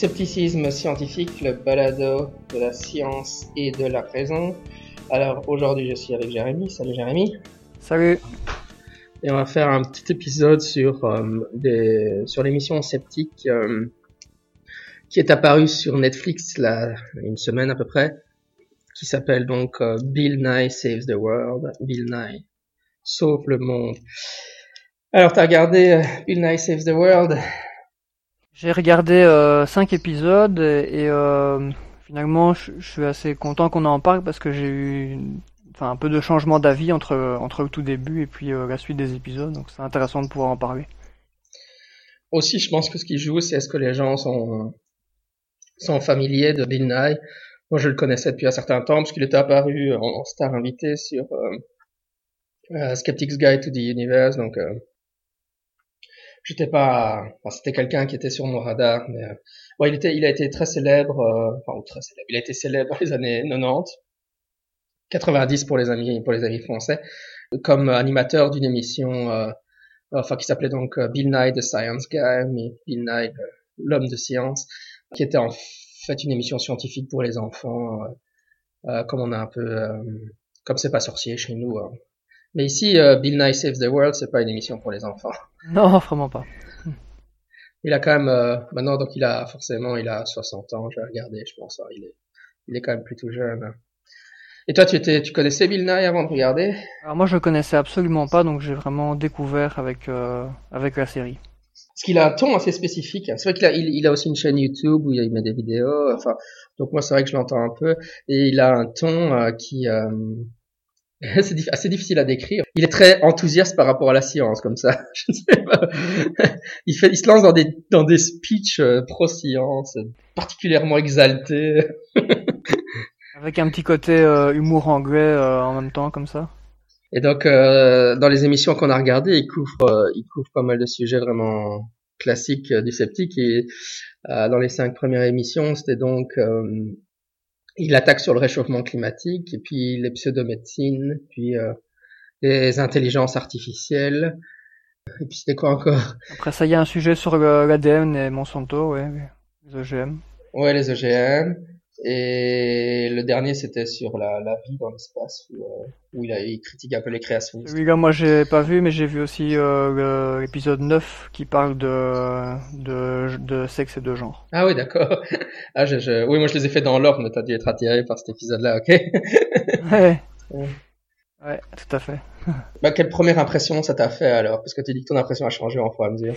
Scepticisme scientifique, le balado de la science et de la raison. Alors aujourd'hui je suis avec Jérémy. Salut Jérémy. Salut. Et on va faire un petit épisode sur, euh, des, sur l'émission Sceptique euh, qui est apparue sur Netflix là, une semaine à peu près, qui s'appelle donc euh, Bill Nye Saves the World. Bill Nye sauve le monde. Alors t'as regardé Bill Nye Saves the World? J'ai regardé 5 épisodes et, finalement je, suis assez content qu'on en parle parce que j'ai eu un peu de changement d'avis entre, entre le tout début et puis euh, la suite des épisodes, donc c'est intéressant de pouvoir en parler. Aussi, je pense que ce qui joue, c'est est-ce que les gens sont, sont familiers de Bill Nye. Moi, je le connaissais depuis un certain temps, parce qu'il était apparu en, star invité sur euh, euh, Skeptic's Guide to the Universe, donc j'étais pas, enfin, c'était quelqu'un qui était sur mon radar, mais bon, il était, il a été très célèbre, enfin très célèbre, il a été célèbre dans les années 90. 90 pour les amis pour les amis français, comme animateur d'une émission, euh, enfin qui s'appelait donc euh, Bill Nye the Science Guy, mais Bill Nye l'homme de science, qui était en fait une émission scientifique pour les enfants, euh, euh comme on a un peu, euh, comme c'est pas sorcier chez nous. Hein. Mais ici, Bill Nye Saves the World, c'est pas une émission pour les enfants. Non, vraiment pas. Il a quand même, maintenant donc il a forcément, il a 60 ans, je vais regarder, je pense, hein, il est, il est quand même plutôt jeune. Et toi, tu étais, tu connaissais Bill Nye avant de regarder? Alors moi, je le connaissais absolument pas, donc j'ai vraiment découvert avec euh, avec la série. Parce qu'il a un ton assez spécifique. C'est vrai qu'il a, il, a aussi une chaîne YouTube où il met des vidéos. Enfin, donc moi, c'est vrai que je l'entends un peu. Et il a un ton euh, qui euh, c'est assez difficile à décrire. Il est très enthousiaste par rapport à la science, comme ça. Je sais pas. Il fait, il se lance dans des dans des speeches euh, pro science, particulièrement exaltés. Avec un petit côté euh, humour anglais euh, en même temps, comme ça. Et donc, euh, dans les émissions qu'on a regardées, il couvre, il couvre pas mal de sujets vraiment classiques du sceptique. Et dans les cinq premières émissions, c'était donc, il attaque sur le réchauffement climatique, et puis les pseudomédecines, puis les intelligences artificielles. Et puis c'était quoi encore? Après ça, il y a un sujet sur l'ADN et Monsanto, ouais, les OGM. Ouais, les OGM. Et le dernier, c'était sur la, la vie dans l'espace, où, euh, où il, a, il critique un peu les créations. Oui, là, moi, j'ai pas vu, mais j'ai vu aussi euh, l'épisode 9 qui parle de, de, de sexe et de genre. Ah oui, d'accord. Ah, je, je... Oui, moi, je les ai fait dans l'ordre, mais t'as dû être attiré par cet épisode-là, ok ouais. ouais. tout à fait. bah, quelle première impression ça t'a fait alors? Parce que tu dis que ton impression a changé en fur et à mesure.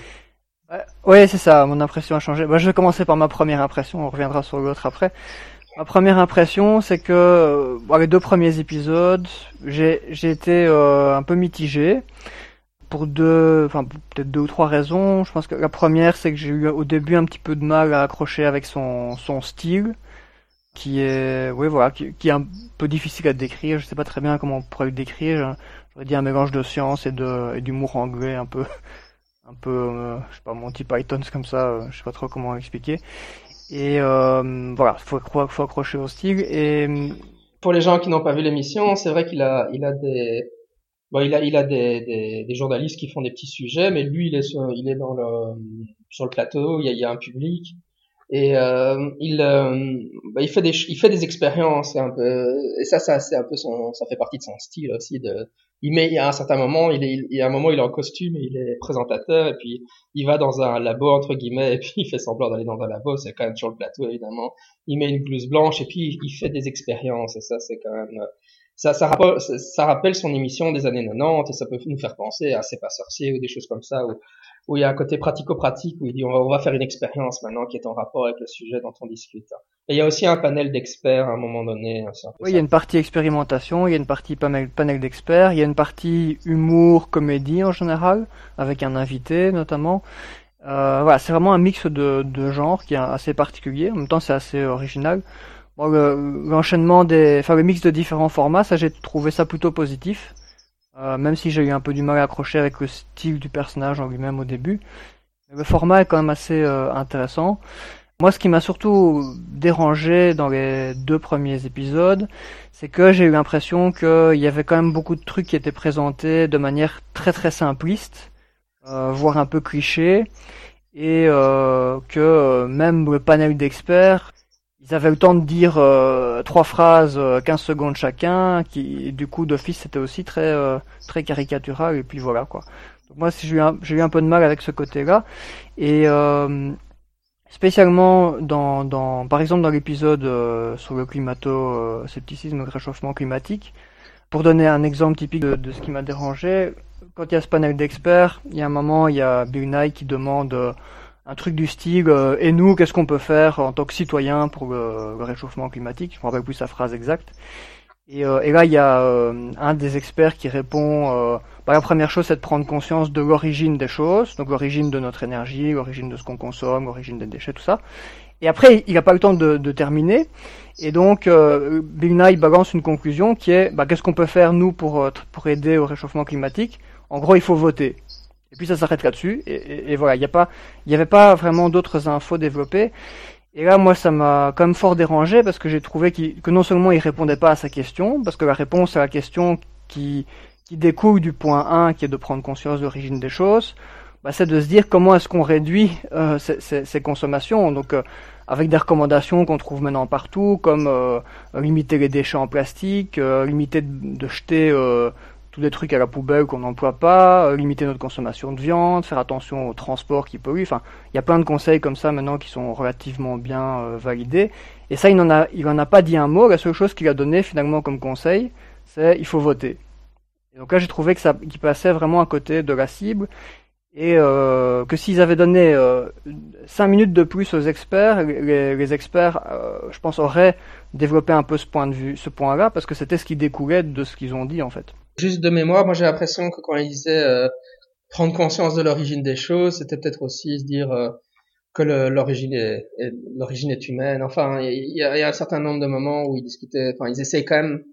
Ouais, c'est ça, mon impression a changé. Bah, je vais commencer par ma première impression, on reviendra sur l'autre après. Ma première impression, c'est que euh, les deux premiers épisodes, j'ai été euh, un peu mitigé pour deux, enfin peut-être deux ou trois raisons. Je pense que la première, c'est que j'ai eu au début un petit peu de mal à accrocher avec son style, qui est, oui voilà, qui, est un peu difficile à décrire. Je sais pas très bien comment on pourrait le décrire. J'aurais dit un mélange de science et d'humour anglais un peu, un peu, euh, je sais pas, Monty Python comme ça. je sais pas trop comment l'expliquer. Et euh, voilà, faut, faut accrocher au style. Et pour les gens qui n'ont pas vu l'émission, c'est vrai qu'il a, il a des, bon, il a, il a des, des, des, journalistes qui font des petits sujets, mais lui, il est sur, il est dans le, sur le plateau, il y a, il y a un public et euh, il euh, bah, il fait des il fait des expériences un peu et ça ça c'est un peu son ça fait partie de son style aussi de il met à un certain moment il est il a un moment il est en costume il est présentateur et puis il va dans un labo entre guillemets et puis il fait semblant d'aller dans un labo. C'est quand même sur le plateau évidemment. Il met une blouse blanche et puis il fait des expériences. Et ça c'est quand même ça, ça, rappelle, ça rappelle son émission des années 90 et ça peut nous faire penser à C'est pas sorcier ou des choses comme ça où où il y a un côté pratico-pratique où il dit on va, faire une expérience maintenant qui est en rapport avec le sujet dont on discute. Et il y a aussi un panel d'experts à un moment donné. oui, il y a une partie expérimentation, il y a une partie panel, panel d'experts, il y a une partie humour, comédie en général, avec un invité notamment. Euh, voilà, c'est vraiment un mix de, de genres qui est assez particulier. En même temps, c'est assez original. Bon, l'enchaînement des, enfin le mix de différents formats, ça j'ai trouvé ça plutôt positif. Euh, même si j'ai eu un peu du mal à accrocher avec le style du personnage en lui-même au début. Le format est quand même assez euh, intéressant. Moi, ce qui m'a surtout dérangé dans les deux premiers épisodes, c'est que j'ai eu l'impression qu'il y avait quand même beaucoup de trucs qui étaient présentés de manière très très simpliste, euh, voire un peu cliché. Et que même le panel d'experts, ils avaient le temps de dire trois phrases, 15 secondes chacun, qui du coup d'office c'était aussi très très caricatural et puis voilà quoi. Donc moi j'ai eu eu un peu de mal avec ce côté-là et spécialement dans, dans par exemple dans l'épisode sur le climato-scepticisme, le réchauffement climatique. Pour donner un exemple typique de, de ce qui m'a dérangé, quand il y a ce panel d'experts, il y a un moment, il y a Bill Nye qui demande euh, un truc du style euh, et nous, qu'est-ce qu'on peut faire en tant que citoyen pour le, réchauffement climatique? Je me rappelle plus sa phrase exacte. Et, euh, et là, il y a un des experts qui répond bah, la première chose, c'est de prendre conscience de l'origine des choses, donc l'origine de notre énergie, l'origine de ce qu'on consomme, l'origine des déchets, tout ça. Et après, il n'a pas le temps de, de, terminer. Et donc, euh, Bill Nye balance une conclusion qui est bah, qu'est-ce qu'on peut faire nous pour pour aider au réchauffement climatique? En gros, il faut voter. Et puis ça s'arrête là-dessus. Et, voilà, a pas, il n'y avait pas vraiment d'autres infos développées. Et là, moi, ça m'a quand même fort dérangé parce que j'ai trouvé que non seulement il répondait pas à sa question, parce que la réponse à la question qui, qui découle du point 1, qui est de prendre conscience de l'origine des choses, bah, c'est de se dire comment est-ce qu'on réduit euh, ces, consommations. Donc, euh, avec des recommandations qu'on trouve maintenant partout, comme euh, limiter les déchets en plastique, limiter de, jeter tous des trucs à la poubelle qu'on n'emploie pas, euh, limiter notre consommation de viande, faire attention au transport qui pollue. Enfin, il y a plein de conseils comme ça maintenant qui sont relativement bien euh, validés. Et ça, il n'en a, a pas dit un mot. La seule chose qu'il a donné finalement comme conseil, c'est il faut voter. Et donc là, j'ai trouvé que ça, qu'il passait vraiment à côté de la cible et euh, que s'ils avaient donné euh, cinq minutes de plus aux experts, les, les experts, je pense, auraient développé un peu ce point de vue, ce point-là, parce que c'était ce qui découlait de ce qu'ils ont dit en fait. Juste de mémoire, moi j'ai l'impression que quand il disait euh, prendre conscience de l'origine des choses, c'était peut-être aussi se dire euh, que l'origine est, l'origine est humaine. Enfin, il y, a, y, a, un certain nombre de moments où ils discutaient, enfin ils essayaient quand même.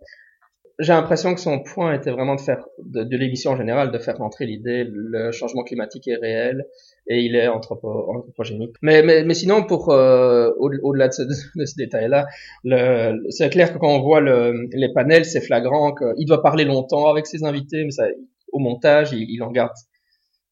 J'ai l'impression que son point était vraiment de faire de, de l'émission en général de faire rentrer l'idée le changement climatique est réel et il est anthropo, anthropogénique. Mais, mais, mais sinon, pour euh, au-delà de ce, de ce détail-là, c'est clair que quand on voit le, les panels, c'est flagrant qu'il doit parler longtemps avec ses invités, mais ça, au montage, il, il en garde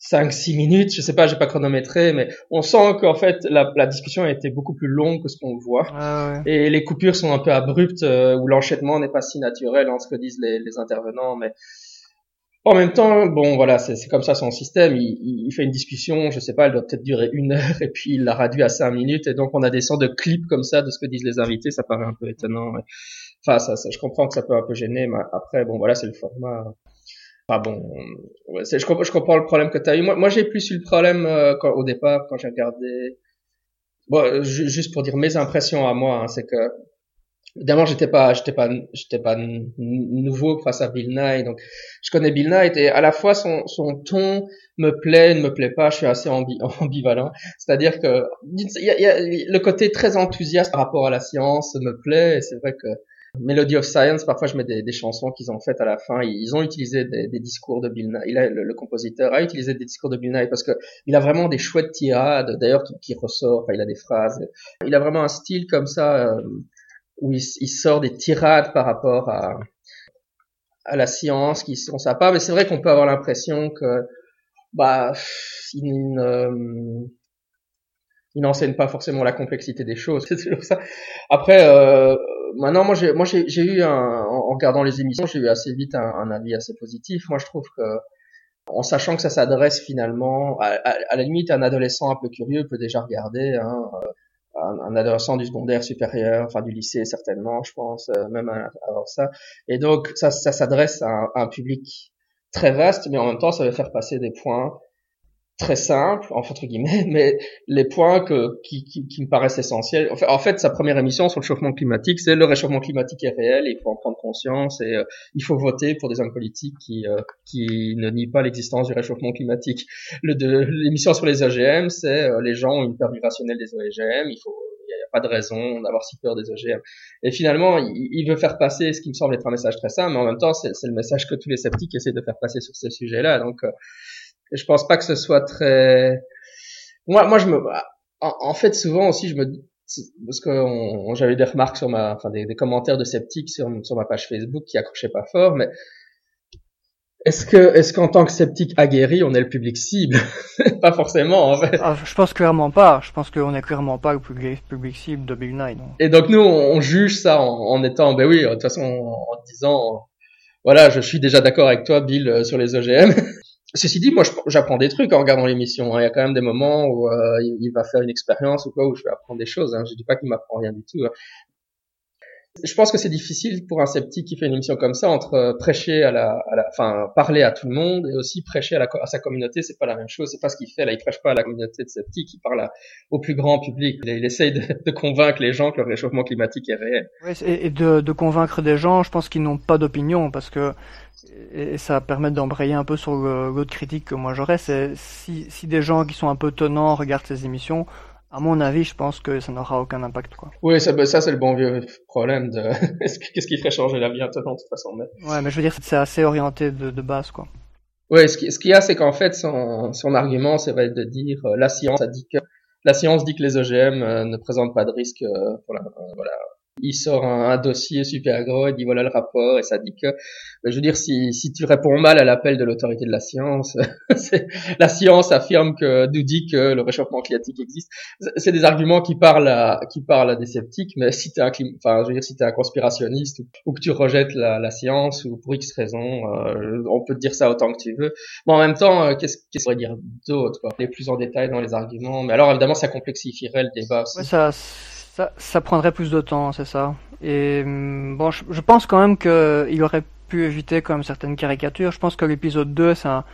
5-6 minutes, je sais pas, j'ai pas chronométré, mais on sent qu'en fait la, la, discussion a été beaucoup plus longue que ce qu'on voit, ah ouais. et les coupures sont un peu abruptes, euh, où l'enchaînement n'est pas si naturel en ce que disent les, les intervenants, mais en même temps, bon, voilà, c'est comme ça son système. Il, il, fait une discussion, je sais pas, elle doit peut-être durer une heure, et puis il l'a réduit à cinq minutes, et donc on a des sortes de clips comme ça de ce que disent les invités. Ça paraît un peu étonnant. Enfin, ça, ça, je comprends que ça peut un peu gêner, mais après, bon, voilà, c'est le format. Enfin bon, je, je, comprends le problème que tu as eu. Moi, moi j'ai plus eu le problème euh, quand, au départ quand j'ai regardé. Bon, juste pour dire mes impressions à moi, hein, c'est que Évidemment, j'étais pas, j'étais pas, j'étais pas nouveau face à Bill Nye, donc je connais Bill Nye et à la fois son, son ton me plaît, ne me plaît pas, je suis assez ambivalent. C'est-à-dire que y y a, le côté très enthousiaste par rapport à la science me plaît, c'est vrai que Melody of Science, parfois je mets des, chansons qu'ils ont faites à la fin. Ils ont utilisé des, discours de Bill Nye. A, le, compositeur a utilisé des discours de Bill Nye parce que il a vraiment des chouettes tirades, d'ailleurs qui, qui ressort. Il a des phrases. Il a vraiment un style comme ça. Euh, où il, sort des tirades par rapport à, la science qui sont sympas, mais c'est vrai qu'on peut avoir l'impression que bah il il n'enseigne pas forcément la complexité des choses. C'est toujours ça. Après, euh, maintenant, moi, j'ai, moi, j'ai, eu un, en regardant les émissions, j'ai eu assez vite un, un, avis assez positif. Moi, je trouve que, en sachant que ça s'adresse finalement, à, à, à, la limite, un adolescent un peu curieux peut déjà regarder. Hein, un, adolescent du secondaire supérieur, enfin du lycée certainement, je pense, euh, même avant ça. Et donc ça, ça s'adresse à, à, un public très vaste, mais en même temps ça va faire passer des points très simple, entre guillemets, mais les points que, qui, qui, qui me paraissent essentiels. En fait, sa première émission sur le chauffement climatique, c'est le réchauffement climatique est réel, il faut en prendre conscience et euh, il faut voter pour des hommes politiques qui, euh, qui ne nient pas l'existence du réchauffement climatique. Le de l'émission sur les OGM, c'est euh, les gens ont une peur irrationnelle des OGM, il faut il n'y a, pas de raison d'avoir si peur des OGM. Et finalement, il, il, veut faire passer ce qui me semble être un message très simple, mais en même temps, c'est le message que tous les sceptiques essaient de faire passer sur ces sujets-là. Donc, je pense pas que ce soit très. Moi, moi, je me. En, fait, souvent aussi, je me parce que j'avais des remarques sur ma, enfin des, des commentaires de sceptiques sur, sur ma page Facebook qui accrochaient pas fort, mais Est-ce que, est-ce qu'en tant que sceptique aguerri, on est le public cible? Pas forcément, en fait. Ah, je pense clairement pas. Je pense qu'on est clairement pas le public, public cible de Big Nine. Et donc nous, on juge ça en, étant, ben oui, de toute façon, en, disant, voilà, je suis déjà d'accord avec toi, Bill, euh, sur les OGM. Ceci dit, moi, j'apprends des trucs en regardant l'émission. Hein. Il y a quand même des moments où euh, il, va faire une expérience ou quoi, où je vais apprendre des choses. Hein. Je dis pas qu'il m'apprend rien du tout. Hein je pense que c'est difficile pour un sceptique qui fait une émission comme ça entre euh, prêcher à la, enfin parler à tout le monde et aussi prêcher à, sa communauté. C'est pas la même chose. C'est pas ce qu'il fait là. Il prêche pas à la communauté de sceptiques. Il parle au plus grand public. Il, essaye de, convaincre les gens que le réchauffement climatique est réel. et de, convaincre des gens, je pense qu'ils n'ont pas d'opinion parce que et ça permet d'embrayer un peu sur l'autre critique que moi j'aurais, c'est si des gens qui sont un peu tenants regardent ces émissions, à mon avis, je pense que ça n'aura aucun impact, quoi. Oui, ça, bah, ça c'est le bon vieux problème de qu'est-ce qui ferait changer la vie de toute façon. Mais... Ouais, mais je veux dire, c'est assez orienté de, de base, quoi. Oui, ce qu'il ce y a, c'est qu'en fait, son, son argument, c'est de dire euh, la science a dit que la science dit que les OGM euh, ne présentent pas de risque euh, pour la, voilà, il sort un, dossier super gros, il dit voilà le rapport, et ça dit que, ben, je veux dire, si, si tu réponds mal à l'appel de l'autorité de la science, la science affirme que, nous dit que le réchauffement climatique existe. C'est des arguments qui parlent à, qui parlent à des sceptiques, mais si t'es un, enfin, je veux dire, si t'es un conspirationniste ou, que tu rejettes la, la, science ou pour X raison, euh, on peut te dire ça autant que tu veux. Mais en même temps, euh, qu'est-ce qu'on pourrait dire d'autre, quoi? Les plus en détail dans les arguments. Mais alors, évidemment, ça complexifierait le débat. Ouais, ça, ça, ça prendrait plus de temps, c'est ça. Et hum, bon, je, pense quand même qu'il aurait pu éviter quand même certaines caricatures. Je pense que l'épisode 2, c'est un...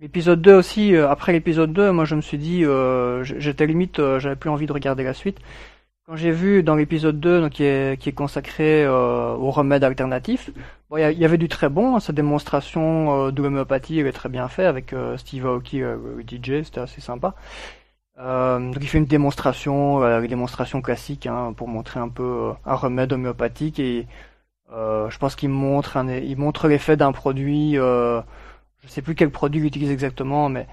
L'épisode 2 aussi, euh, après l'épisode 2, moi je me suis dit, euh, j'étais limite, euh, j'avais plus envie de regarder la suite. Quand j'ai vu dans l'épisode 2, donc, qui, est, qui est consacré aux remèdes alternatifs, bon, il y, avait du très bon, sa démonstration de l'homéopathie, elle est très bien faite avec Steve Aoki, le DJ, c'était assez sympa. Euh, donc il fait une démonstration, euh, une démonstration classique hein, pour montrer un peu euh, un remède homéopathique et euh, je pense qu'il montre un, il montre l'effet d'un produit, euh, je sais plus quel produit il utilise exactement, mais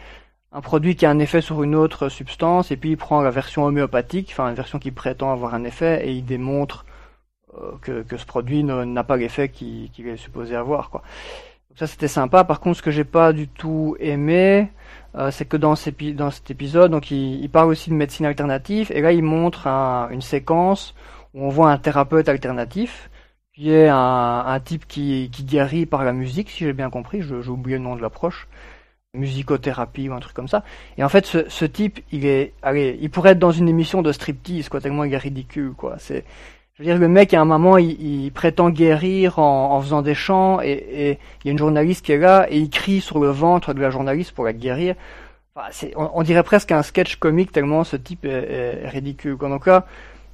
un produit qui a un effet sur une autre substance et puis il prend la version homéopathique, enfin une version qui prétend avoir un effet et il démontre que, que, ce produit n'a pas l'effet qu'il est supposé avoir quoi. Donc ça c'était sympa. Par contre ce que j'ai pas du tout aimé, euh, c'est que dans, cet épisode, donc il, il, parle aussi de médecine alternative, et là il montre un, une séquence où on voit un thérapeute alternatif, qui est un, un type qui, qui, guérit par la musique, si j'ai bien compris, j'ai oublié le nom de l'approche, musicothérapie ou un truc comme ça. Et en fait, ce, ce, type, il est, allez, il pourrait être dans une émission de striptease, quoi, tellement il est ridicule, quoi. C'est, je veux dire, le mec, à un moment, il, il prétend guérir en, en, faisant des chants, et, il y a une journaliste qui est là, et il crie sur le ventre de la journaliste pour la guérir. Enfin, on, on, dirait presque un sketch comique tellement ce type est, est, ridicule. Donc là,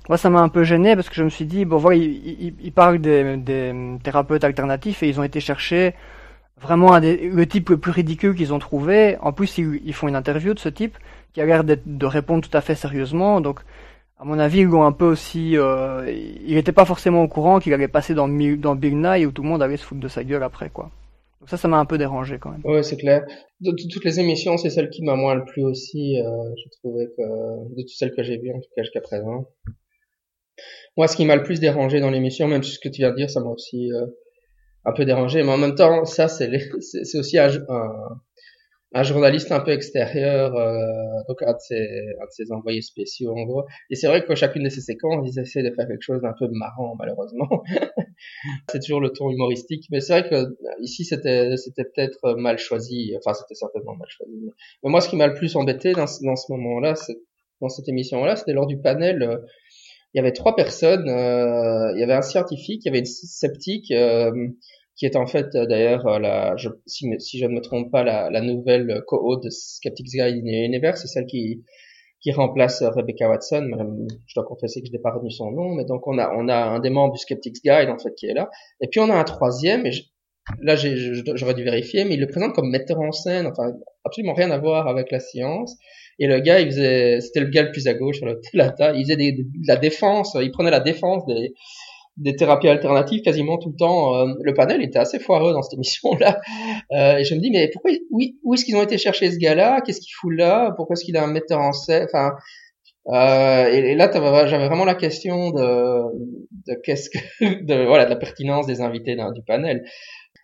moi, ça m'a un peu gêné parce que je me suis dit, bon, voilà, il, il, il parle des, des, thérapeutes alternatifs et ils ont été chercher vraiment un des, le type le plus ridicule qu'ils ont trouvé. En plus, ils, ils, font une interview de ce type qui a l'air de répondre tout à fait sérieusement. Donc, à mon avis, ils l'ont un peu aussi. Euh, il n'était pas forcément au courant qu'il allait passer dans, dans Big Night où tout le monde allait se foutre de sa gueule après, quoi. Donc ça, ça m'a un peu dérangé quand même. Ouais, c'est clair. De, toutes les émissions, c'est celle qui m'a moins le plus aussi. Euh, je trouvais que de toutes celles que j'ai vues en tout cas jusqu'à présent. Moi, ce qui m'a le plus dérangé dans l'émission, même ce que tu viens de dire, ça m'a aussi euh, un peu dérangé. Mais en même temps, ça, c'est c'est aussi un, un journaliste un peu extérieur, euh, donc un de, ses, un de ses envoyés spéciaux en gros. Et c'est vrai que chacune de ces séquences, ils essaient de faire quelque chose d'un peu marrant malheureusement. c'est toujours le ton humoristique, mais c'est vrai que ici c'était c'était peut-être mal choisi. Enfin, c'était certainement mal choisi. Mais moi, ce qui m'a le plus embêté dans, ce moment-là, dans cette émission-là, c'était lors du panel. Euh, il y avait trois personnes. Euh, il y avait un scientifique, il y avait une sceptique. Qui est en fait euh, d'ailleurs euh, la, je, si, si, je ne me trompe pas, la, la nouvelle co-hôte de Skeptics Guide Universe, c'est celle qui qui remplace euh, Rebecca Watson. je dois confesser que je n'ai pas retenu son nom, mais donc on a on a un des membres du Skeptics Guide en fait qui est là, et puis on a un troisième. Et là j'aurais dû vérifier, mais il le présente comme metteur en scène, enfin absolument rien à voir avec la science. Et le gars, il faisait, c'était le gars le plus à gauche sur le il faisait des, de la défense, il prenait la défense des, des thérapies alternatives quasiment tout le temps. Euh, le panel était assez foireux dans cette émission-là. Euh, et je me dis, mais pourquoi, oui, où est-ce qu'ils ont été chercher ce gars-là? Qu'est-ce qu'il fout là? Pourquoi est-ce qu'il a un metteur en scène Enfin, euh, et, là, j'avais vraiment la question de, de qu'est-ce que, de voilà, de la pertinence des invités du panel.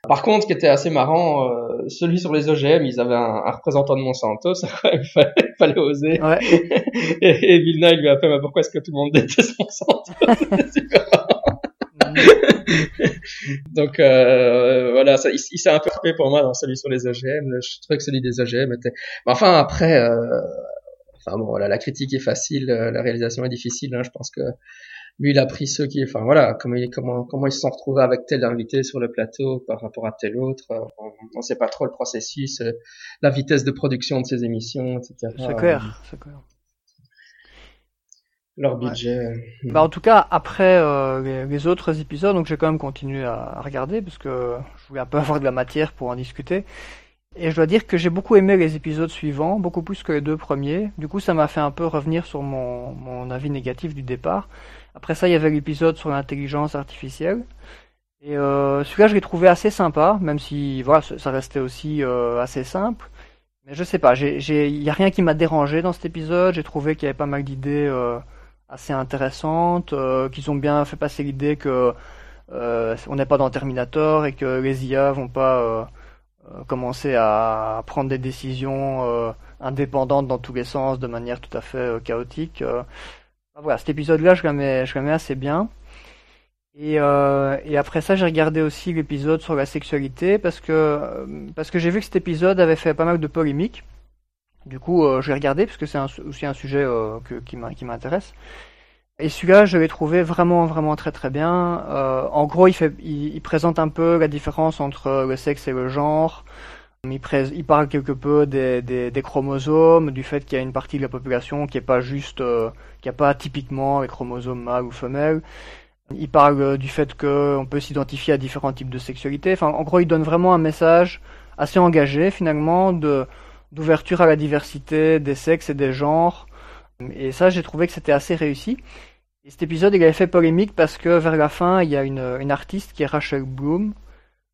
Par contre, ce qui était assez marrant, euh, celui sur les OGM, ils avaient un, un représentant de Monsanto, ça quand même fallait, fallait oser. Ouais. et, et Vilna, il lui a fait, mais pourquoi est-ce que tout le monde déteste Monsanto? Donc euh, voilà, ça, il, s'est un peu coupé pour moi dans celui sur les OGM. Je trouvais que celui des OGM était. Enfin après, euh, enfin bon, voilà, la critique est facile, euh, la réalisation est difficile. Hein, je pense que lui, il a pris ceux qui, enfin voilà, comment il, comment comment ils se sont retrouvés avec tel invité sur le plateau par rapport à tel autre. On ne sait pas trop le processus, euh, la vitesse de production de ses émissions, etc. C'est clair, c'est clair. Leur budget. euh, Bah, en tout cas, après euh, les, les autres épisodes, donc j'ai quand même continué à, à regarder parce que je voulais un peu avoir de la matière pour en discuter. Et je dois dire que j'ai beaucoup aimé les épisodes suivants, beaucoup plus que les deux premiers. Du coup, ça m'a fait un peu revenir sur mon, mon avis négatif du départ. Après ça, il y avait l'épisode sur l'intelligence artificielle. Et euh, celui-là, je l'ai trouvé assez sympa, même si voilà, ça restait aussi euh, assez simple. Mais je sais pas, il y a rien qui m'a dérangé dans cet épisode. J'ai trouvé qu'il y avait pas mal d'idées euh, assez intéressantes, euh, qu'ils ont bien fait passer l'idée que euh, on n'est pas dans Terminator et que les IA vont pas euh, commencer à prendre des décisions indépendantes dans tous les sens de manière tout à fait chaotique. Voilà, cet épisode-là, je l'aimais, je assez bien. Et, euh, et après ça, j'ai regardé aussi l'épisode sur la sexualité parce que parce que j'ai vu que cet épisode avait fait pas mal de polémiques. Du coup, euh, je l'ai regardé parce que c'est aussi un sujet euh, que- qui m'intéresse. Et celui-là, je l'ai trouvé vraiment, vraiment très, très bien. Euh, en gros, il fait, il, il présente un peu la différence entre le sexe et le genre. Il, il parle quelque peu des, des, des chromosomes, du fait qu'il y a une partie de la population qui est pas juste, euh, qui a pas typiquement les chromosomes mâles ou femelles. Il parle euh, du fait qu'on peut s'identifier à différents types de sexualité. Enfin, en gros, il donne vraiment un message assez engagé finalement de d'ouverture à la diversité des sexes et des genres. Et ça, j'ai trouvé que c'était assez réussi. Et cet épisode, il avait fait polémique parce que vers la fin, il y a une, une artiste qui est Rachel Bloom,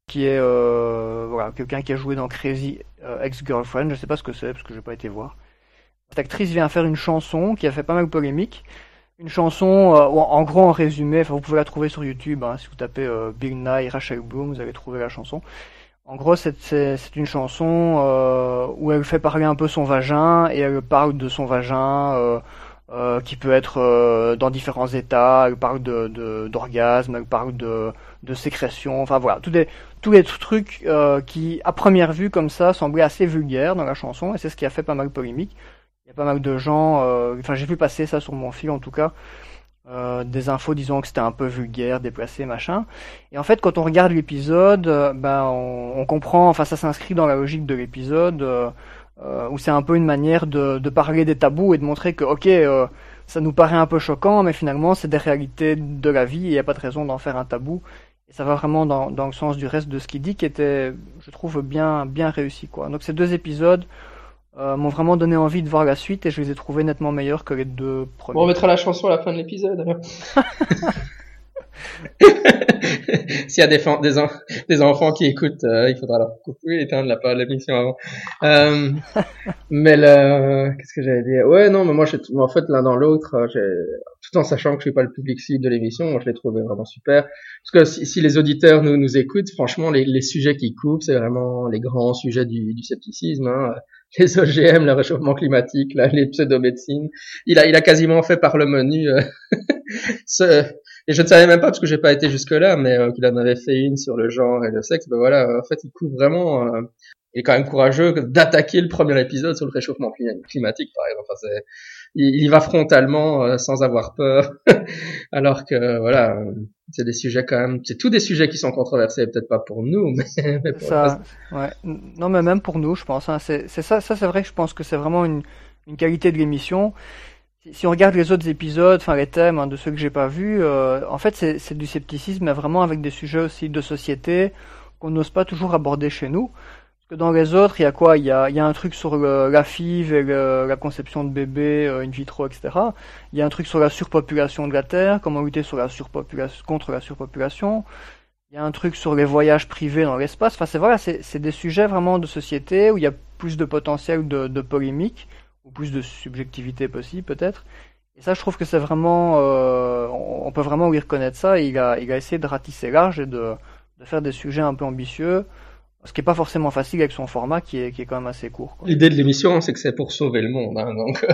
qui est euh, voilà, quelqu'un qui a joué dans Crazy euh, Ex-Girlfriend. Je sais pas ce que c'est parce que j'ai pas été voir. Cette actrice vient faire une chanson qui a fait pas mal de polémique. Une chanson, euh, en gros, en résumé, vous pouvez la trouver sur YouTube. hein, si vous tapez euh, Bill Nye, Rachel Bloom, vous allez trouver la chanson. En gros, c'est une chanson euh, où elle fait parler un peu son vagin et elle parle de son vagin euh, euh, qui peut être euh, dans différents états. Elle parle de de- d'orgasme, elle parle de de sécrétion. Enfin voilà, tous les tous les trucs euh, qui, à première vue comme ça, semblaient assez vulgaires dans la chanson et c'est ce qui a fait pas mal de polémique. Il y a pas mal de gens, euh, enfin j'ai vu passer ça sur mon fil en tout cas, euh, des infos disant que c'était un peu vulgaire, déplacé, machin. Et en fait, quand on regarde l'épisode, euh, ben on, on comprend, enfin ça s'inscrit dans la logique de l'épisode, euh, euh, où c'est un peu une manière de, de parler des tabous et de montrer que, ok, euh, ça nous paraît un peu choquant, mais finalement c'est des réalités de la vie et il n'y a pas de raison d'en faire un tabou. Et ça va vraiment dans, dans le sens du reste de ce qu'il dit, qui était, je trouve, bien, bien réussi, quoi. Donc ces deux épisodes euh, m'ont vraiment donné envie de voir la suite et je les ai trouvés nettement meilleurs que les deux premiers. Bon, on mettra la chanson à la fin de l'épisode. S'il y a des, des, en- des enfants qui écoutent, euh, il faudra leur couper, éteindre la part de l'émission avant. Euh, mais le, qu'est-ce que j'allais dire? Ouais, non, mais moi, j'ai, en fait, l'un dans l'autre, euh, j'ai, tout en sachant que je suis pas le public cible de l'émission, moi, je l'ai trouvé vraiment super. Parce que si, si les auditeurs nous, nous écoutent, franchement, les, les sujets qui coupent, c'est vraiment les grands sujets du, du scepticisme. Hein. Les OGM, le réchauffement climatique, là, les pseudomédecines. Il a, il a quasiment fait par le menu euh, ce, et je ne savais même pas parce que j'ai pas été jusque là, mais euh, qu'il en avait fait une sur le genre et le sexe. Ben voilà, en fait, il couvre vraiment. Euh, il est quand même courageux d'attaquer le premier épisode sur le réchauffement clim- climatique, par exemple. Enfin, il, il y va frontalement euh, sans avoir peur, alors que voilà, euh, c'est des sujets quand même. C'est tous des sujets qui sont controversés, peut-être pas pour nous, mais, mais pour. Ça, ouais. Non, mais même pour nous, je pense. Hein, c'est ça, ça c'est vrai que je pense que c'est vraiment une, une qualité de l'émission. Si, si on regarde les autres épisodes, enfin les thèmes hein, de ceux que j'ai pas vus, euh, en fait c'est c'est du scepticisme, mais vraiment avec des sujets aussi de société qu'on n'ose pas toujours aborder chez nous. Que dans les autres, il y a quoi? Il y a, il y a un truc sur le- la FIV et le- la conception de bébés euh, in vitro, etc. Il y a un truc sur la surpopulation de la Terre, comment lutter sur la surpopulation, contre la surpopulation. Il y a un truc sur les voyages privés dans l'espace. Enfin, c'est voilà, c'est des sujets vraiment de société où il y a plus de potentiel de, de polémique ou plus de subjectivité possible peut-être. Et ça, je trouve que c'est vraiment, euh, on peut vraiment lui reconnaître ça. Il a, il a essayé de ratisser large et de, de faire des sujets un peu ambitieux, ce qui est pas forcément facile avec son format qui est, qui est quand même assez court. L'idée de l'émission, c'est que c'est pour sauver le monde. Hein, donc,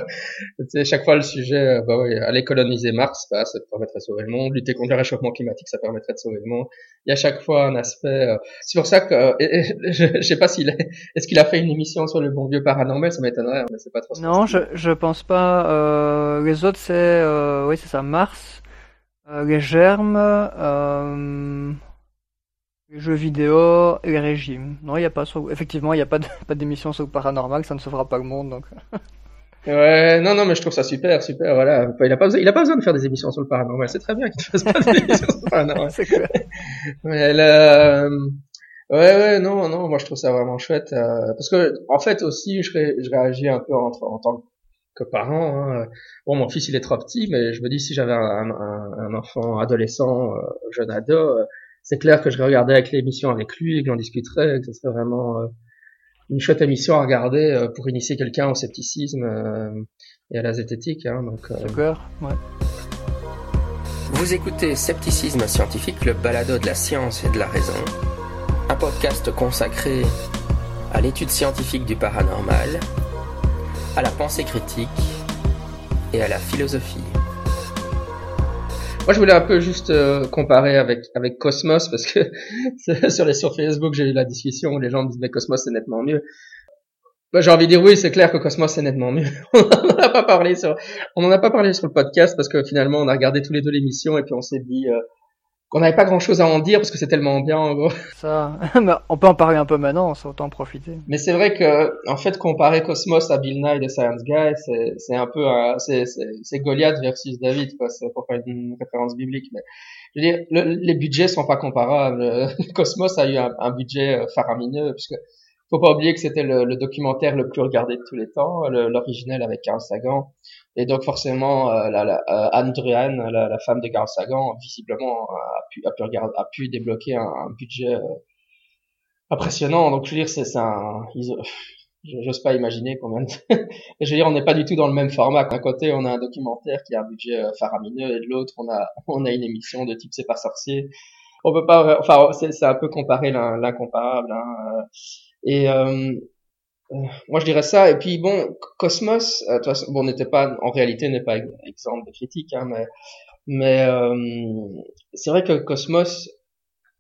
euh, chaque fois le sujet, euh, bah oui, aller coloniser Mars, bah, ça permettrait de sauver le monde. Lutter contre le réchauffement climatique, ça permettrait de sauver le monde. Il y a chaque fois un aspect. Euh, c'est pour ça que je, je, sais pas s'il est, est-ce qu'il a fait une émission sur le bon vieux paranormal, ça m'étonnerait, mais c'est pas trop. Non, je je pense pas. Euh, les autres, c'est oui, c'est ça, Mars, les germes. Les jeux vidéo et les régimes. Non, il y a pas sur... effectivement, il n'y a pas de... pas d'émission sur le paranormal, ça ne sauvera pas le monde donc. ouais, non non, mais je trouve ça super, super, voilà. Il a pas besoin, il a pas besoin de faire des émissions sur le paranormal, c'est très bien qu'il fasse pas d'émissions sur le paranormal. c'est clair. Mais euh... Ouais, ouais, non, non, moi je trouve ça vraiment chouette euh, parce que en fait aussi je, ré... je réagis un peu en, en tant que parent. Hein. Bon, mon fils il est trop petit, mais je me dis si j'avais un, un, un, enfant adolescent, euh, jeune ado, euh, c'est clair que je regardais avec l'émission avec lui et que j'en discuterais, que ce serait vraiment euh, une chouette émission à regarder euh, pour initier quelqu'un au scepticisme euh, et à la zététique. Hein, donc, D'accord, ouais. Vous écoutez Scepticisme scientifique, le balado de la science et de la raison, un podcast consacré à l'étude scientifique du paranormal, à la pensée critique et à la philosophie. Moi, je voulais un peu juste euh, comparer avec avec Cosmos parce que sur les sur Facebook, j'ai eu la discussion où les gens me disent mais Cosmos c'est nettement mieux. Moi, j'ai envie de dire oui, c'est clair que Cosmos c'est nettement mieux. on n'en a pas parlé sur on en a pas parlé sur le podcast parce que finalement on a regardé tous les deux l'émission et puis on s'est dit euh, qu'on n'avait pas grand chose à en dire parce que c'est tellement bien en gros. Ça, on peut en parler un peu maintenant, on autant en profiter. Mais c'est vrai que en fait comparer Cosmos à Bill Nye de Science Guy, c'est un peu c'est c'est Goliath versus David quoi, c'est pour faire une référence biblique mais je veux dire les budgets sont pas comparables. Cosmos a eu un, un budget euh, faramineux puisque faut pas oublier que c'était le, le, documentaire le plus regardé de tous les temps, l'original avec Carl Sagan. Et donc forcément, euh, la, la, euh, Anne Druan, la, la, femme de Carl Sagan, visiblement a pu, a pu, regarder, a pu débloquer un, un budget euh, impressionnant. Donc je veux dire, c'est un... J'ose pas imaginer combien de... je veux dire, on n'est pas du tout dans le même format. D'un côté, on a un documentaire qui a un budget faramineux et de l'autre, on a, on a une émission de type C'est pas sorcier. On peut pas... Enfin, c'est un peu comparer l'incomparable. Hein. Et euh, moi je dirais ça. Et puis bon, Cosmos, euh, bon n'était pas, en réalité n'est pas exemple de critique, hein, mais mais euh, c'est vrai que Cosmos,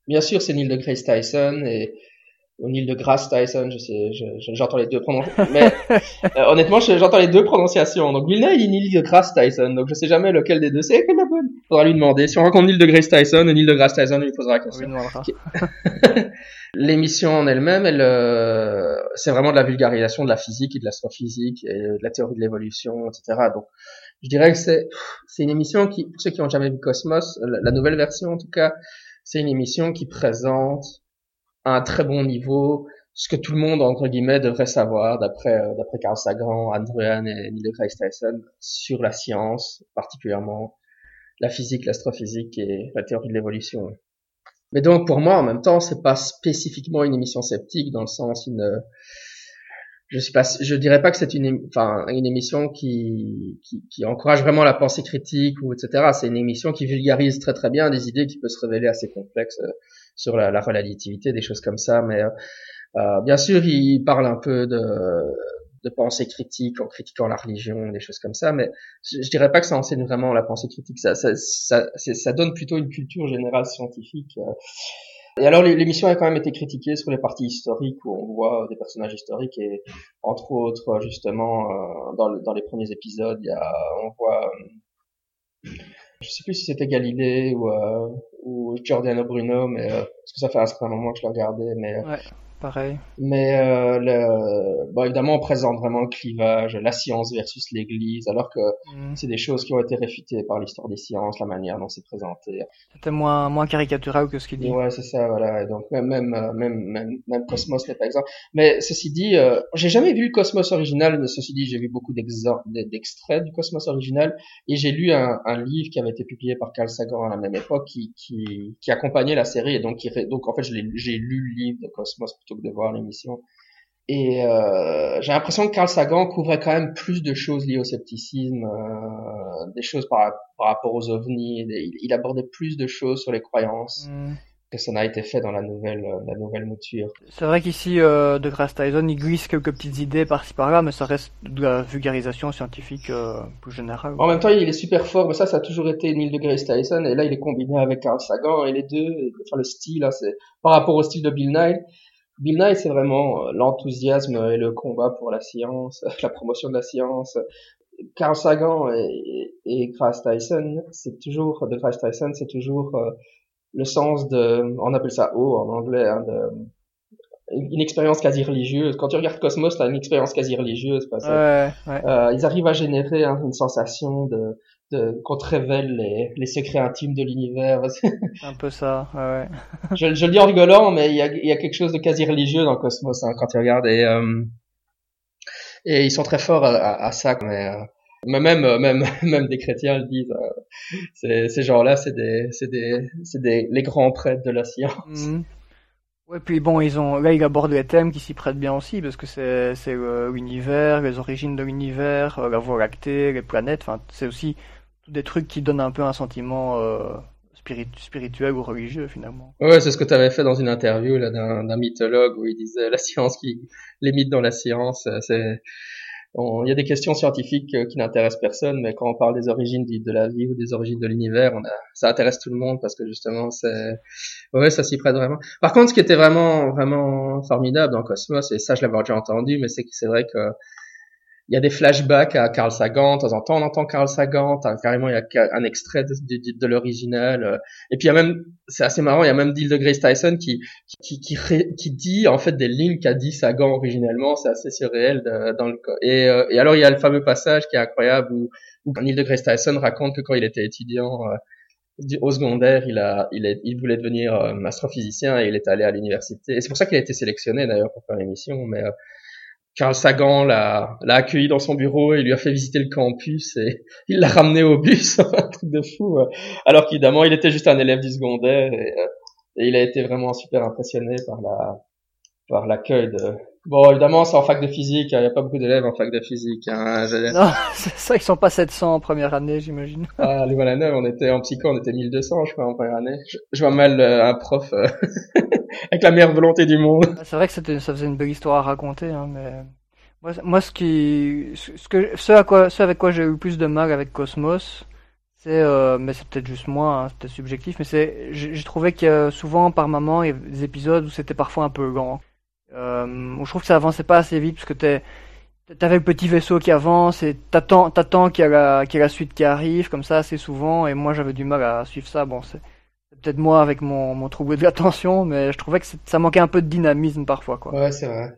bien sûr, c'est Neil de Grace Tyson et ou Neil de Grasse Tyson, je sais, j'entends les deux prononciations. Mais euh, honnêtement, j'entends les deux prononciations. Donc Wilna, il est Neil de Grasse Tyson. Donc je sais jamais lequel des deux c'est. Quelle la bonne Faudra lui demander. Si on rencontre Neil de Grace Tyson, Neil de Grasse Tyson, lui posera la question. L'émission en elle-même, elle, euh, c'est vraiment de la vulgarisation de la physique et de l'astrophysique et de la théorie de l'évolution, etc. Donc je dirais que c'est c'est une émission qui, pour ceux qui ont jamais vu Cosmos, la nouvelle version en tout cas, c'est une émission qui présente à un très bon niveau ce que tout le monde entre guillemets devrait savoir d'après euh, d'après Carl Sagan, Andrean et Neil deGrasse Tyson sur la science, particulièrement la physique, l'astrophysique et la théorie de l'évolution. Mais donc pour moi en même temps, c'est pas spécifiquement une émission sceptique dans le sens une je sais pas je dirais pas que c'est une enfin une émission qui, qui, qui encourage vraiment la pensée critique ou etc. C'est une émission qui vulgarise très très bien des idées qui peuvent se révéler assez complexes euh, sur la, la relativité, des choses comme ça. Mais euh, euh, bien sûr, il parle un peu de, de pensée critique en critiquant la religion, des choses comme ça. Mais je, je dirais pas que ça enseigne vraiment la pensée critique. Ça, ça, ça, ça donne plutôt une culture générale scientifique. Euh. Et alors l'émission a quand même été critiquée sur les parties historiques où on voit des personnages historiques et entre autres justement dans, dans les premiers épisodes, il y a, on voit je sais plus si c'était Galilée ou, euh, ou Giordano Bruno, mais euh, parce que ça fait un certain moment que je l'ai regardé, mais euh, ouais pareil. Mais euh, le, bon, évidemment, on présente vraiment le clivage, la science versus l'Église, alors que mm. c'est des choses qui ont été réfutées par l'histoire des sciences, la manière dont c'est présenté. C'était moins moins caricatural que ce qu'il dit. Ouais, c'est ça, voilà. Et donc même même euh, même même, même Cosmos n'est pas exemple. Mais ceci dit, euh, j'ai jamais vu le Cosmos original. Mais ceci dit, j'ai vu beaucoup d'extraits du Cosmos original et j'ai lu un, un, livre qui avait été publié par Carl Sagan à la même époque, qui qui, qui accompagnait la série et donc qui donc en fait j'ai lu le livre de Cosmos plutôt que de voir l'émission. Et euh, j'ai l'impression que Carl Sagan couvrait quand même plus de choses liées au scepticisme, euh, des choses par, par, rapport aux ovnis. il, abordait plus de choses sur les croyances. Mm. que ça n'a été fait dans la nouvelle, la nouvelle mouture. C'est vrai qu'ici, euh, de Grace Tyson, il glisse quelques petites idées par-ci par-là, mais ça reste de la vulgarisation scientifique plus générale. En même temps, il est super fort, mais ça, ça a toujours été une île de Grace Tyson, et là, il est combiné avec Carl Sagan, et les deux, enfin, le style, c'est, par rapport au style de Bill Nye, Bill Nye, c'est vraiment euh, l'enthousiasme et le combat pour la science, la promotion de la science. Carl Sagan et, et Grace Tyson, c'est toujours, de Grace Tyson, c'est toujours euh, le sens de, on appelle ça O en anglais, hein, de, une expérience quasi religieuse. Quand tu regardes Cosmos, t'as une expérience quasi religieuse. Parce que, Ouais, ouais. euh, ils arrivent à générer hein, une sensation de qu'on te révèle les, les secrets intimes de l'univers. C'est un peu ça, ouais, je, je le dis en rigolant, mais il y a, il y a quelque chose de quasi religieux dans Cosmos hein, quand tu regardes. Et, euh, et ils sont très forts à, à, à ça. Mais, euh, mais même, euh, même, même des chrétiens le disent. euh, ces gens-là, c'est des, les grands prêtres de la science. Mhm. Ouais, puis bon, ils ont là, il aborde des thèmes qui s'y prêtent bien aussi, parce que c'est l'univers, les origines de l'univers, la Voie lactée, les planètes. Enfin, c'est aussi des trucs qui donnent un peu un sentiment euh, spirit- spirituel ou religieux finalement. Ouais, c'est ce que tu avais fait dans une interview là d'un mythologue où il disait la science qui les mythes dans la science, euh, c'est il y a des questions scientifiques euh, qui n'intéressent personne, mais quand on parle des origines de la vie ou des origines de l'univers, on a ça intéresse tout le monde parce que justement c'est ouais, ça s'y prête vraiment. Par contre, ce qui était vraiment vraiment formidable dans Cosmos et ça je l'avais déjà entendu, mais c'est que c'est vrai que il y a des flashbacks à Carl Sagan, de temps en temps on entend Carl Sagan, carrément il y a un extrait de, l'original, euh, et puis il y a même, c'est assez marrant, il y a même Neil deGrasse Tyson qui qui, qui, qui dit en fait des lignes qu'a dit Sagan originellement, c'est assez surréel de- dans le et, euh, et alors il y a le fameux passage qui est incroyable où, où Neil deGrasse Tyson raconte que quand il était étudiant euh, au secondaire, il a il, est, il voulait devenir euh, astrophysicien et il est allé à l'université. Et c'est pour ça qu'il a été sélectionné d'ailleurs pour faire l'émission, mais euh, Carl Sagan l'a, accueilli dans son bureau et lui a fait visiter le campus et il l'a ramené au bus, un truc de fou. euh. Alors qu'évidemment, il était juste un élève du secondaire et, euh, et il a été vraiment super impressionné par la par l'accueil de. Bon, évidemment, c'est en fac de physique. Il n'y a pas beaucoup d'élèves en fac de physique. Hein. Non, c'est ça, ils sont pas 700 en première année, j'imagine. Ah, à Louvain-la-Neuve, on était en psycho, on était 1200, je crois, en première année. Je, je vois mal euh, un prof euh, avec la meilleure volonté du monde. C'est vrai que c'était, ça faisait une belle histoire à raconter, hein, mais moi, moi, ce qui, ce que, ce à quoi, ce avec quoi j'ai eu plus de mal avec Cosmos, c'est, euh, mais c'est peut-être juste moi, hein, c'est peut-être subjectif, mais c'est, j'ai trouvé a souvent par moment il y avait des épisodes où c'était parfois un peu lent. Euh, je trouve que ça avançait pas assez vite parce que t'es, t'avais le petit vaisseau qui avance et t'attends, t'attends qu'il y qu'il y a la suite qui arrive comme ça assez souvent et moi j'avais du mal à suivre ça. Bon, c'est peut-être moi avec mon, mon trouble de l'attention, mais je trouvais que ça manquait un peu de dynamisme parfois, quoi. Ouais, c'est vrai.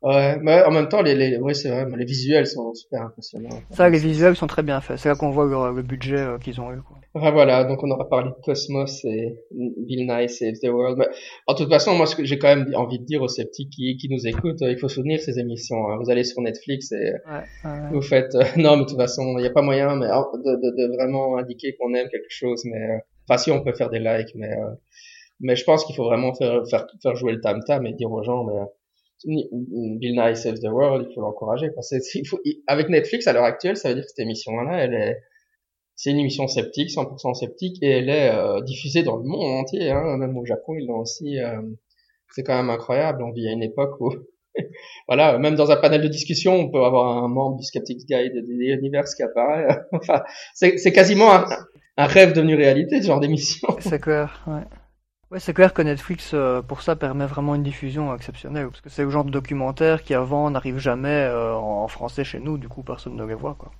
Ouais, mais en même temps, les, les, ouais, c'est vrai, mais les visuels sont super impressionnants. Ça, les visuels sont très bien faits. C'est là qu'on voit le, le budget euh, qu'ils ont eu, quoi. Enfin, voilà, donc on aura parlé de Cosmos et Bill Nye Saves the World. Mais, en toute façon, moi, ce que j'ai quand même envie de dire aux sceptiques qui, qui nous écoutent, euh, il faut soutenir ces émissions. hein. Vous allez sur Netflix et Ouais, ouais. vous faites... euh, non, mais de toute façon, il n'y a pas moyen mais, oh, de, de, de vraiment indiquer qu'on aime quelque chose. Mais euh, Enfin, si, on peut faire des likes, mais... euh, mais je pense qu'il faut vraiment faire, faire, faire jouer le tam-tam et dire aux gens... Mais, Bill Nye Saves the World, il faut l'encourager. avec Netflix, à l'heure actuelle, ça veut dire que cette émission-là, elle est, c'est une émission sceptique, 100% sceptique, et elle est euh, diffusée dans le monde entier, hein, même au Japon, ils l'ont aussi. euh, c'est quand même incroyable. On vit à une époque où, voilà, même dans un panel de discussion, on peut avoir un membre du Skeptics Guide de l'univers qui apparaît. enfin, c'est c'est quasiment un, un rêve devenu réalité, ce genre d'émission. C'est clair, ouais. Ouais, c'est clair que Netflix, euh, pour ça, permet vraiment une diffusion exceptionnelle. Parce que c'est le genre de documentaire qui, avant, n'arrive jamais euh, en français chez nous. Du coup, personne ne les voit, quoi.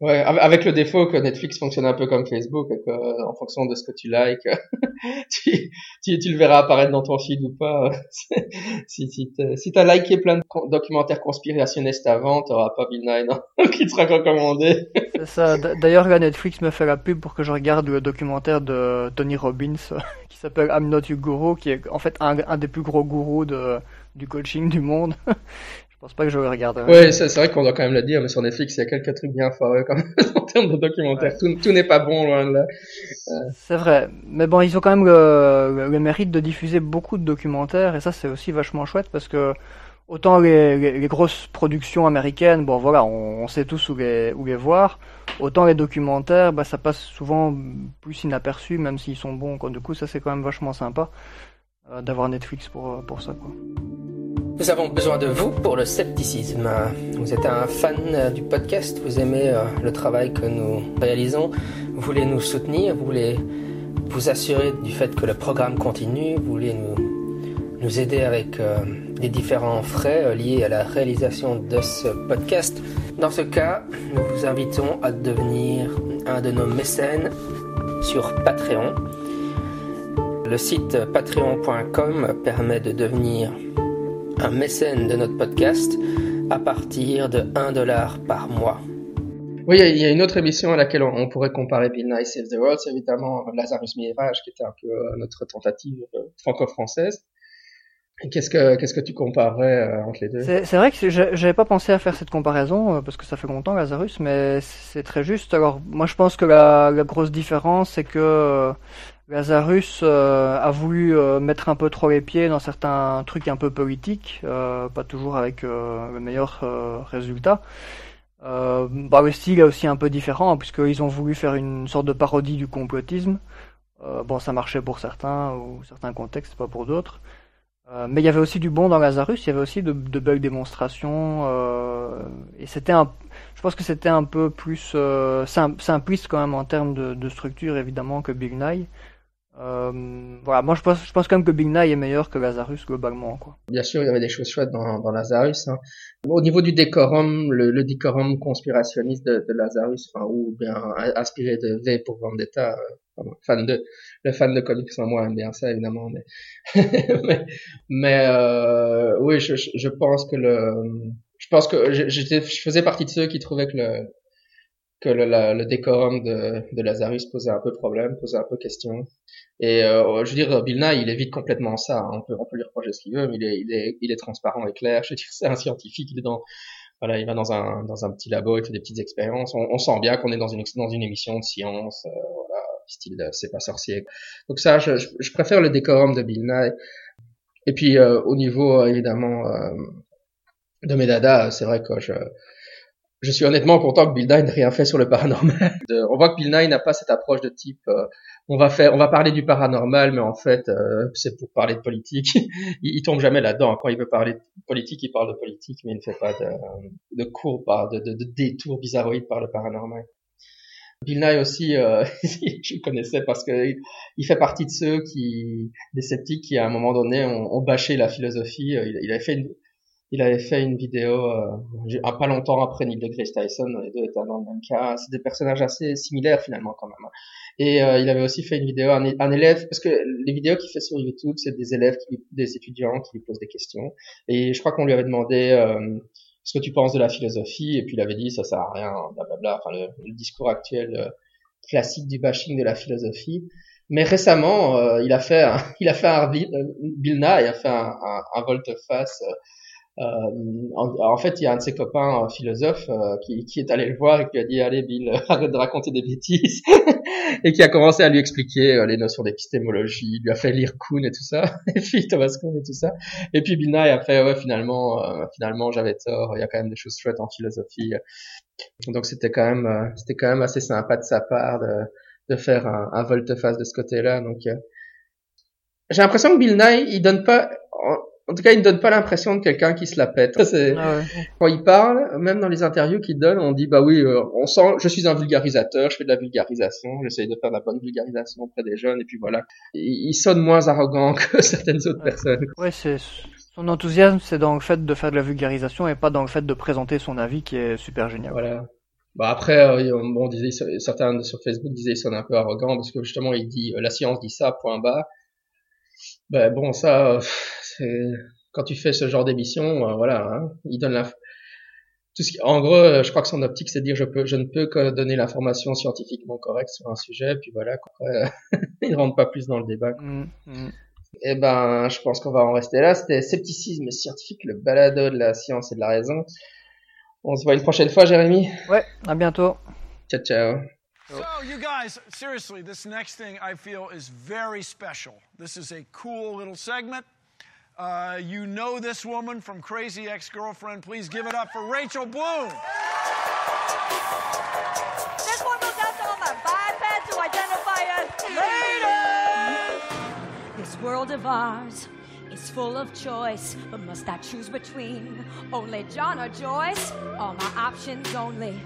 Ouais, av- avec le défaut que Netflix fonctionne un peu comme Facebook, et que, euh, en fonction de ce que tu likes, tu, tu, tu le verras apparaître dans ton feed ou pas. si si t'as liké plein de documentaires conspirationnistes avant, t'auras pas Bill Nye non, qui te sera recommandé. C'est ça. D'ailleurs, là, Netflix me fait la pub pour que je regarde le documentaire de Tony Robbins qui s'appelle I'm Not Your Guru, qui est en fait un, un des plus gros gourous de, du coaching du monde. Je pense pas que je le regarderai. Ouais, c'est vrai qu'on doit quand même le dire, mais sur Netflix, il y a quelques trucs bien forts quand même en termes de documentaires. Tout, tout n'est pas bon loin de là. C'est vrai, mais bon, ils ont quand même le, le- mérite de diffuser beaucoup de documentaires, et ça c'est aussi vachement chouette parce que autant les, les, grosses productions américaines, bon voilà, on, on, sait tous où les, où les voir. Autant les documentaires, bah, ça passe souvent plus inaperçu, même s'ils sont bons. Quoi. Du coup, ça c'est quand même vachement sympa euh, d'avoir Netflix pour, pour ça. Nous avons besoin de vous pour le scepticisme. Vous êtes un fan du podcast, vous aimez euh, le travail que nous réalisons, vous voulez nous soutenir, vous voulez vous assurer du fait que le programme continue, vous voulez nous, nous aider avec euh, des différents frais euh, liés à la réalisation de ce podcast. Dans ce cas, nous vous invitons à devenir un de nos mécènes sur Patreon. Le site patreon.com permet de devenir un mécène de notre podcast à partir de 1 dollar par mois. Oui, il y a une autre émission à laquelle on pourrait comparer Bill Nye Save the World, c'est évidemment Lazarus Mirage, qui était un peu euh, notre tentative euh, franco-française. Qu'est-ce que qu'est-ce que tu comparerais euh, entre les deux? C'est vrai que j'avais pas pensé à faire cette comparaison parce que ça fait longtemps Lazarus, mais c'est très juste. Alors moi je pense que la, la grosse différence c'est que Lazarus euh, a voulu euh, mettre un peu trop les pieds dans certains trucs un peu politiques, euh, pas toujours avec le meilleur résultat. Bah, le style est aussi un peu différent, puisqu'ils ont voulu faire une sorte de parodie du complotisme. bon, ça marchait pour certains, ou certains contextes, pas pour d'autres. mais il y avait aussi du bon dans Lazarus, il y avait aussi de, de belles démonstrations, et c'était un, je pense que c'était un peu plus simpliste quand même en termes de, de structure évidemment que Big Nye. Euh, voilà, moi je pense, je pense quand même que Big Night est meilleur que Lazarus globalement. Quoi. Bien sûr, il y avait des choses chouettes dans, dans Lazarus. Hein. Au niveau du décorum, le, le décorum conspirationniste de, de Lazarus, enfin, ou bien inspiré de V pour Vendetta, euh, fan de, le fan de comics moi aime bien ça évidemment, mais mais, mais euh, oui, je, je pense que le, je pense que j'étais, je faisais partie de ceux qui trouvaient que le que le, le décorum de, de Lazarus posait un peu problème, posait un peu question. Et euh, je veux dire, Bill Nye, il évite complètement ça. Hein. On peut, on peut lui reprocher ce qu'il veut, mais il est, il est, il est transparent et clair. Je veux dire, c'est un scientifique. Il est dans, voilà, il va dans un, dans un petit labo, il fait des petites expériences. On, on sent bien qu'on est dans une, dans une émission de science, euh, voilà, style, c'est pas sorcier. Donc ça, je, je, préfère le décorum de Bill Nye. Et puis euh, au niveau évidemment de Medada, c'est vrai que je je suis honnêtement content que Bill Nye n'ait rien fait sur le paranormal. on voit que Bill Nye n'a pas cette approche de type euh, on va faire, on va parler du paranormal, mais en fait euh, c'est pour parler de politique. il, il, tombe jamais là-dedans. Quand il veut parler de politique, il parle de politique, mais il ne fait pas de, de cours, de, de, de détours bizarroïdes par le paranormal. Bill Nye aussi, euh, je le connaissais parce que il fait partie de ceux qui, des sceptiques qui à un moment donné ont, ont bâché la philosophie. Il, il avait fait une, il avait fait une vidéo euh, pas longtemps après Neil deGrasse Tyson, les deux étaient dans le même cas. C'est des personnages assez similaires finalement quand même. Et euh, il avait aussi fait une vidéo, un, un élève, parce que les vidéos qu'il fait sur YouTube, c'est des élèves, des étudiants qui lui posent des questions. Et je crois qu'on lui avait demandé euh, ce que tu penses de la philosophie, et puis il avait dit ça sert à rien, blablabla. Enfin le, le discours actuel euh, classique du bashing de la philosophie. Mais récemment, euh, il a fait, un, il a fait un Bill Nye a fait un, un, un volte-face euh, en, fait, il y a un de ses copains euh, philosophes euh, qui, qui, est allé le voir et qui a dit allez Bill, arrête de raconter des bêtises et qui a commencé à lui expliquer les notions d'épistémologie, lui a fait lire Kuhn et tout ça, et puis Thomas Kuhn et tout ça. Et puis Bill Nye a fait ouais finalement finalement j'avais tort, il y a quand même des choses chouettes en philosophie. Donc c'était quand même c'était quand même assez sympa de sa part de, de faire un, un volte-face de ce côté-là. Donc j'ai l'impression que Bill Nye il donne pas en tout cas, il ne donne pas l'impression de quelqu'un qui se la pète. Ah Quand il parle, même dans les interviews qu'il donne, on dit bah oui, euh, on sent, je suis un vulgarisateur, je fais de la vulgarisation, j'essaye de faire de la bonne vulgarisation auprès des jeunes, et puis voilà. Il, sonne moins arrogant que certaines autres personnes. Ouais, c'est son enthousiasme, c'est dans le fait de faire de la vulgarisation et pas dans le fait de présenter son avis qui est super génial. Voilà. Bah après, euh, bon, on disait, certains sur Facebook disaient qu'il sonne un peu arrogant parce que justement il dit euh, la science dit ça, point bas. Ben bon, ça, quand tu fais ce genre d'émission, euh, voilà, hein, il donne la. Tout ce qui... En gros, euh, je crois que son optique, c'est de dire je peux, je ne peux que donner l'information scientifiquement correcte sur un sujet, puis voilà, quoi. il ne rentre pas plus dans le débat. Mmh, mmh. Et eh ben, je pense qu'on va en rester là. C'était scepticisme scientifique, le balado de la science et de la raison. On se voit une prochaine fois, Jérémy. Ouais, à bientôt. Ciao, ciao. So, you guys, seriously, this next thing I feel is very special. This is a cool little segment. Uh, you know this woman from Crazy Ex Girlfriend. Please give it up for Rachel Bloom. This one goes out to all my bipeds who identify as ladies. This world of ours is full of choice, but must I choose between only John or Joyce? All my options only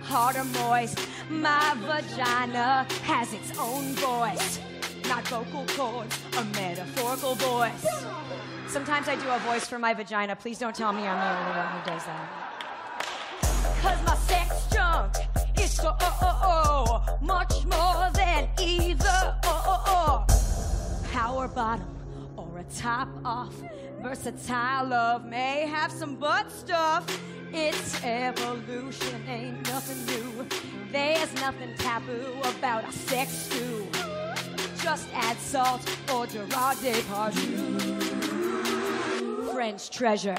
hard or moist. My vagina has its own voice, not vocal cords, a metaphorical voice. Sometimes I do a voice for my vagina. Please don't tell me I'm the only one who does that. Cause my sex junk is so oh, oh, oh, much more than either oh, oh, oh. power bottom or a top off. Versatile love may have some butt stuff. It's evolution, ain't nothing new. There's nothing taboo about a sex stew. Just add salt or Gerard Depardieu. French treasure.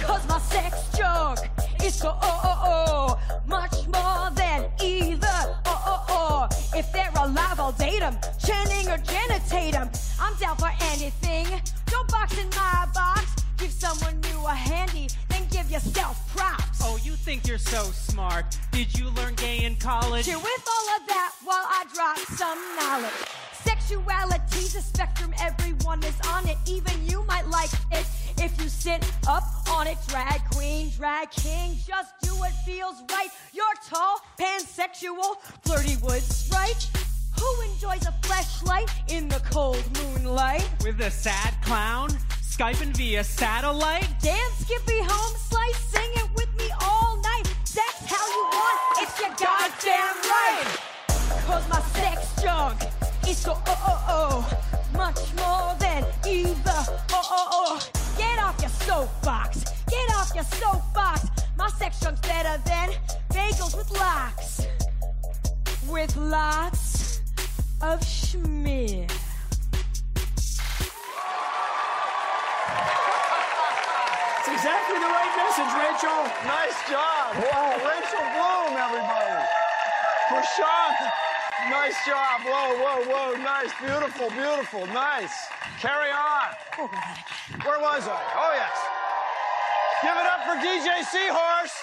Cause my sex joke is so oh oh oh much more than either oh oh oh. If they're alive, I'll date them. Channing or Janet Tatum. I'm down for anything. Don't box in my box. Give someone new a handy, then give yourself props. Oh, you think you're so smart. Did you learn gay in college? Cheer with all of that while I drop some knowledge. Sexuality's a spectrum, everyone is on it. Even you might like it if you sit up on it. Drag queen, drag king, just do what feels right. You're tall, pansexual, flirty woods, right? Who enjoys a flashlight in the cold moonlight? With a sad clown? Skyping via satellite? Dance, Skippy, home slice, sing it with me all night. That's how you want, it's your goddamn right. Cause my sex junk is so oh oh oh, much more than either oh oh oh. Get off your soapbox, get off your soapbox. My sex junk's better than bagels with locks, with lots of schmear. It's exactly the right message, Rachel. Nice job. Wow, Rachel Bloom, everybody. Prashant, nice job. Whoa, whoa, whoa. Nice, beautiful, beautiful, nice. Carry on. Oh, Where was I? Oh, yes. Give it up for DJ Seahorse.